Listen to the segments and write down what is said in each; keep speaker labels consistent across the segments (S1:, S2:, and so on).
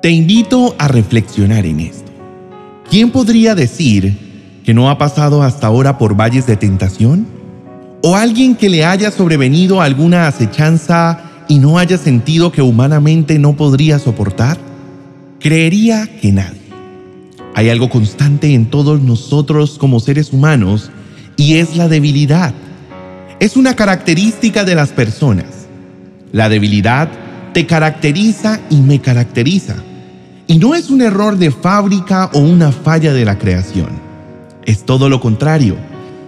S1: Te invito a reflexionar en esto. ¿Quién podría decir que no ha pasado hasta ahora por valles de tentación? ¿O alguien que le haya sobrevenido alguna acechanza y no haya sentido que humanamente no podría soportar? Creería que nadie. Hay algo constante en todos nosotros como seres humanos y es la debilidad. Es una característica de las personas. La debilidad te caracteriza y me caracteriza. Y no es un error de fábrica o una falla de la creación. Es todo lo contrario.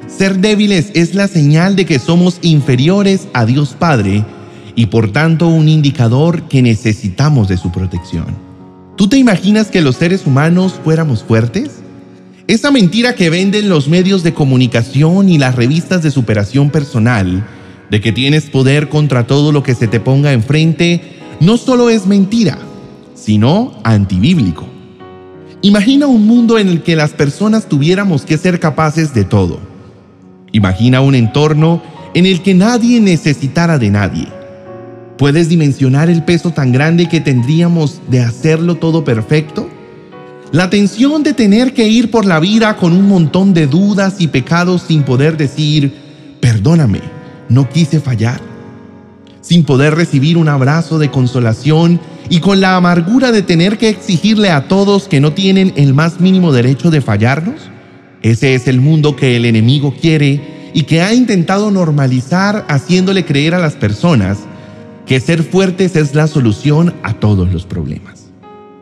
S1: Ser débiles es la señal de que somos inferiores a Dios Padre y por tanto un indicador que necesitamos de su protección. ¿Tú te imaginas que los seres humanos fuéramos fuertes? Esa mentira que venden los medios de comunicación y las revistas de superación personal, de que tienes poder contra todo lo que se te ponga enfrente, no solo es mentira, sino antibíblico. Imagina un mundo en el que las personas tuviéramos que ser capaces de todo. Imagina un entorno en el que nadie necesitara de nadie. ¿Puedes dimensionar el peso tan grande que tendríamos de hacerlo todo perfecto? La tensión de tener que ir por la vida con un montón de dudas y pecados sin poder decir, perdóname, no quise fallar. Sin poder recibir un abrazo de consolación y con la amargura de tener que exigirle a todos que no tienen el más mínimo derecho de fallarnos? Ese es el mundo que el enemigo quiere y que ha intentado normalizar haciéndole creer a las personas que ser fuertes es la solución a todos los problemas.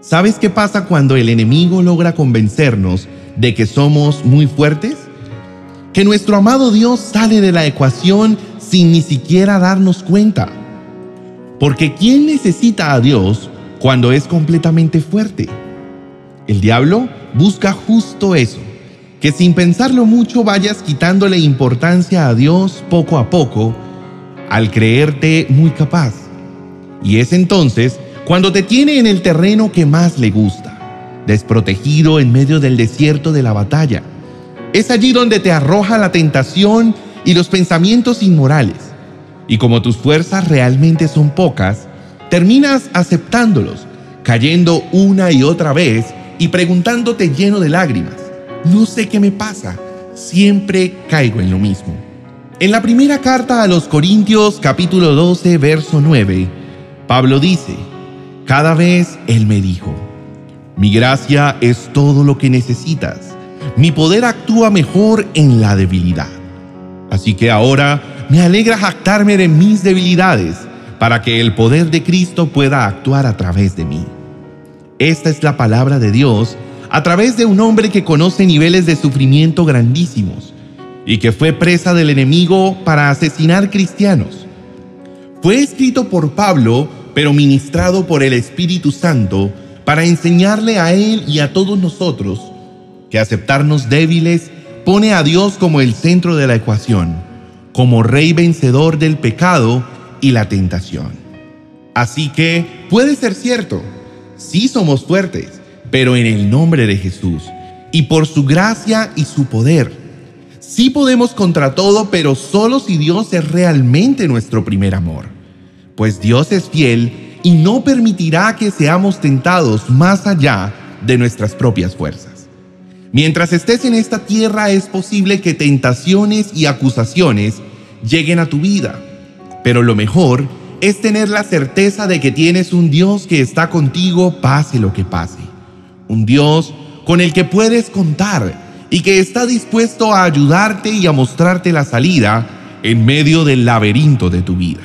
S1: ¿Sabes qué pasa cuando el enemigo logra convencernos de que somos muy fuertes? Que nuestro amado Dios sale de la ecuación sin ni siquiera darnos cuenta. Porque ¿quién necesita a Dios cuando es completamente fuerte? El diablo busca justo eso, que sin pensarlo mucho vayas quitándole importancia a Dios poco a poco al creerte muy capaz. Y es entonces cuando te tiene en el terreno que más le gusta, desprotegido en medio del desierto de la batalla. Es allí donde te arroja la tentación y los pensamientos inmorales y como tus fuerzas realmente son pocas, terminas aceptándolos, cayendo una y otra vez y preguntándote lleno de lágrimas, no sé qué me pasa, siempre caigo en lo mismo. En la primera carta a los Corintios capítulo 12 verso 9, Pablo dice, cada vez Él me dijo, mi gracia es todo lo que necesitas, mi poder actúa mejor en la debilidad. Así que ahora me alegra jactarme de mis debilidades para que el poder de Cristo pueda actuar a través de mí. Esta es la palabra de Dios a través de un hombre que conoce niveles de sufrimiento grandísimos y que fue presa del enemigo para asesinar cristianos. Fue escrito por Pablo, pero ministrado por el Espíritu Santo para enseñarle a él y a todos nosotros que aceptarnos débiles pone a Dios como el centro de la ecuación como rey vencedor del pecado y la tentación. Así que puede ser cierto, sí somos fuertes, pero en el nombre de Jesús y por su gracia y su poder. Sí podemos contra todo, pero solo si Dios es realmente nuestro primer amor. Pues Dios es fiel y no permitirá que seamos tentados más allá de nuestras propias fuerzas. Mientras estés en esta tierra es posible que tentaciones y acusaciones lleguen a tu vida. Pero lo mejor es tener la certeza de que tienes un Dios que está contigo pase lo que pase. Un Dios con el que puedes contar y que está dispuesto a ayudarte y a mostrarte la salida en medio del laberinto de tu vida.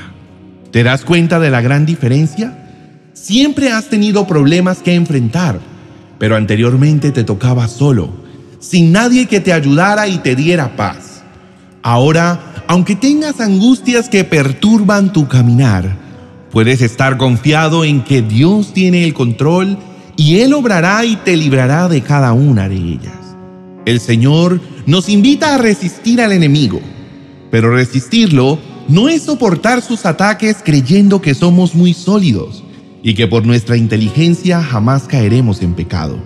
S1: ¿Te das cuenta de la gran diferencia? Siempre has tenido problemas que enfrentar, pero anteriormente te tocaba solo, sin nadie que te ayudara y te diera paz. Ahora aunque tengas angustias que perturban tu caminar, puedes estar confiado en que Dios tiene el control y Él obrará y te librará de cada una de ellas. El Señor nos invita a resistir al enemigo, pero resistirlo no es soportar sus ataques creyendo que somos muy sólidos y que por nuestra inteligencia jamás caeremos en pecado.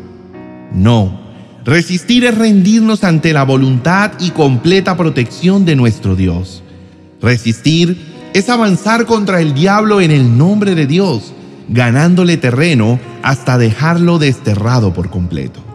S1: No, Resistir es rendirnos ante la voluntad y completa protección de nuestro Dios. Resistir es avanzar contra el diablo en el nombre de Dios, ganándole terreno hasta dejarlo desterrado por completo.